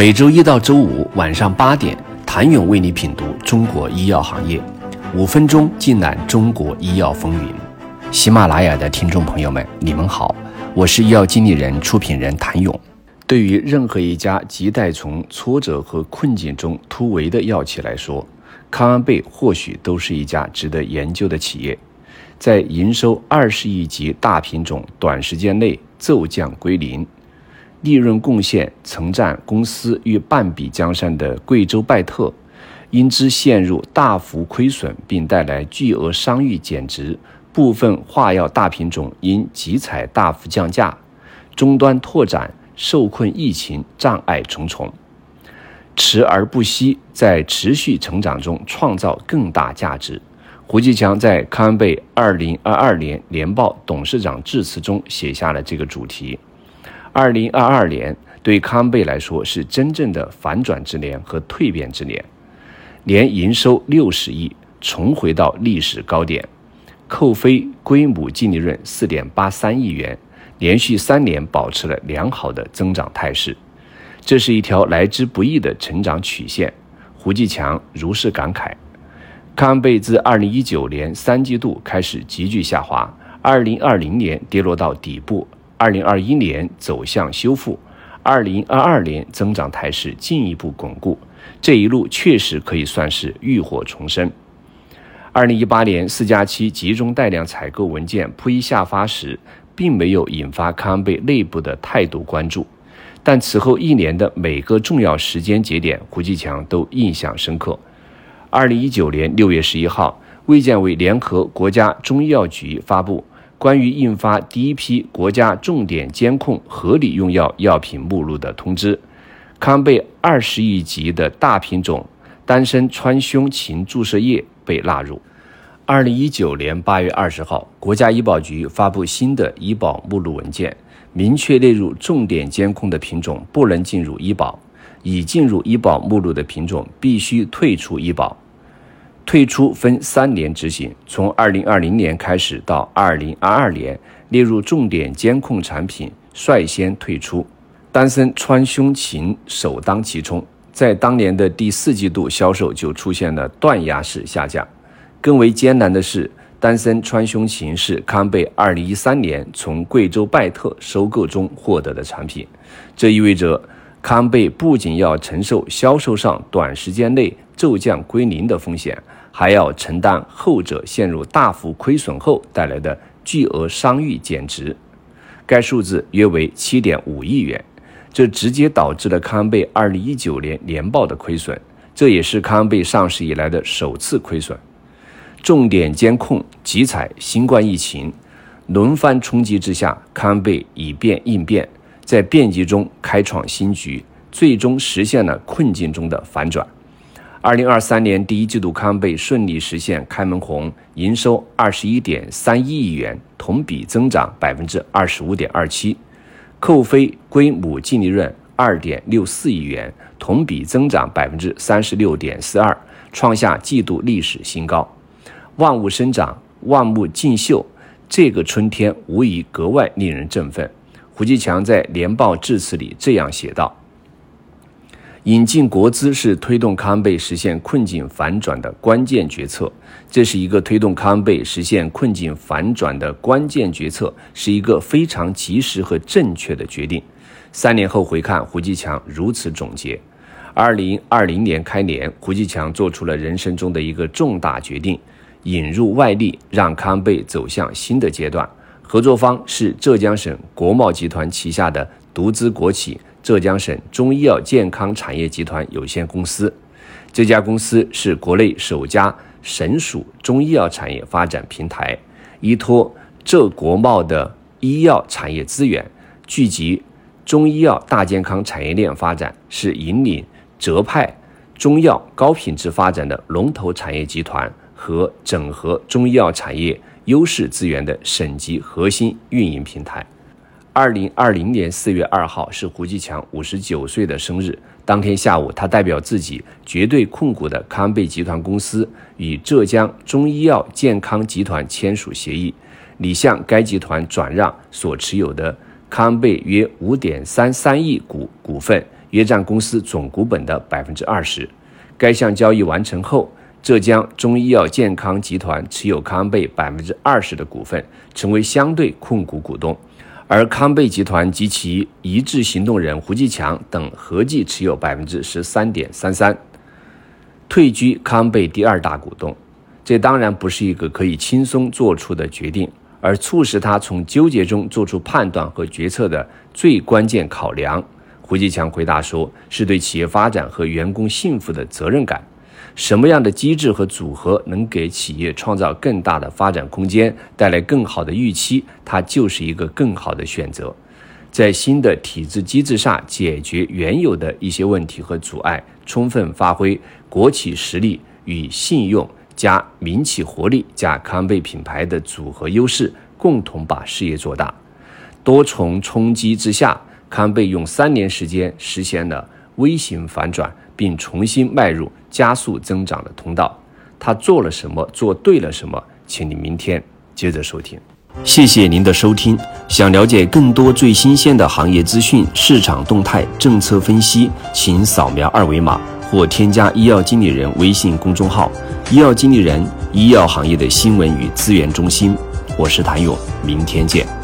每周一到周五晚上八点，谭勇为你品读中国医药行业，五分钟尽览中国医药风云。喜马拉雅的听众朋友们，你们好，我是医药经理人、出品人谭勇。对于任何一家亟待从挫折和困境中突围的药企来说，康安贝或许都是一家值得研究的企业。在营收二十亿级大品种短时间内骤降归零，利润贡献曾占公司逾半壁江山的贵州拜特，因之陷入大幅亏损并带来巨额商誉减值，部分化药大品种因集采大幅降价，终端拓展。受困疫情，障碍重重，持而不息，在持续成长中创造更大价值。胡继强在康安贝二零二二年年报董事长致辞中写下了这个主题。二零二二年对康贝来说是真正的反转之年和蜕变之年，年营收六十亿，重回到历史高点，扣非归母净利润四点八三亿元。连续三年保持了良好的增长态势，这是一条来之不易的成长曲线。胡继强如是感慨。康贝自2019年三季度开始急剧下滑，2020年跌落到底部，2021年走向修复，2022年增长态势进一步巩固。这一路确实可以算是浴火重生。2018年四加七集中带量采购文件铺一下发时。并没有引发康贝内部的态度关注，但此后一年的每个重要时间节点，胡继强都印象深刻。二零一九年六月十一号，卫健委联合国家中医药局发布关于印发第一批国家重点监控合理用药药品目录的通知，康贝二十亿级的大品种丹参川芎嗪注射液被纳入。二零一九年八月二十号，国家医保局发布新的医保目录文件，明确列入重点监控的品种不能进入医保，已进入医保目录的品种必须退出医保。退出分三年执行，从二零二零年开始到二零二二年，列入重点监控产品率先退出。丹参川芎嗪首当其冲，在当年的第四季度销售就出现了断崖式下降。更为艰难的是，丹参川芎嗪是康贝2013年从贵州拜特收购中获得的产品，这意味着康贝不仅要承受销售上短时间内骤降归零的风险，还要承担后者陷入大幅亏损后带来的巨额商誉减值，该数字约为7.5亿元，这直接导致了康贝2019年年报的亏损，这也是康贝上市以来的首次亏损。重点监控、集采新冠疫情轮番冲击之下，康安贝以变应变，在变局中开创新局，最终实现了困境中的反转。二零二三年第一季度，康贝顺利实现开门红，营收二十一点三一亿元，同比增长百分之二十五点二七，扣非归母净利润二点六四亿元，同比增长百分之三十六点四二，创下季度历史新高。万物生长，万物竞秀，这个春天无疑格外令人振奋。胡继强在年报致辞里这样写道：“引进国资是推动康贝实现困境反转的关键决策，这是一个推动康贝实现困境反转的关键决策，是一个非常及时和正确的决定。”三年后回看，胡继强如此总结：二零二零年开年，胡继强做出了人生中的一个重大决定。引入外力，让康贝走向新的阶段。合作方是浙江省国贸集团旗下的独资国企浙江省中医药健康产业集团有限公司。这家公司是国内首家省属中医药产业发展平台，依托浙国贸的医药产业资源，聚集中医药大健康产业链发展，是引领浙派中药高品质发展的龙头产业集团。和整合中医药产业优势资源的省级核心运营平台。二零二零年四月二号是胡继强五十九岁的生日。当天下午，他代表自己绝对控股的康贝集团公司与浙江中医药健康集团签署协议，拟向该集团转让所持有的康贝约五点三三亿股股份，约占公司总股本的百分之二十。该项交易完成后，浙江中医药健康集团持有康贝百分之二十的股份，成为相对控股股东。而康贝集团及其一致行动人胡继强等合计持有百分之十三点三三，退居康贝第二大股东。这当然不是一个可以轻松做出的决定，而促使他从纠结中做出判断和决策的最关键考量。胡继强回答说：“是对企业发展和员工幸福的责任感。”什么样的机制和组合能给企业创造更大的发展空间，带来更好的预期，它就是一个更好的选择。在新的体制机制下解决原有的一些问题和阻碍，充分发挥国企实力与信用加民企活力加康贝品牌的组合优势，共同把事业做大。多重冲击之下，康贝用三年时间实现了微型反转。并重新迈入加速增长的通道。他做了什么？做对了什么？请你明天接着收听。谢谢您的收听。想了解更多最新鲜的行业资讯、市场动态、政策分析，请扫描二维码或添加医药经理人微信公众号“医药经理人”——医药行业的新闻与资源中心。我是谭勇，明天见。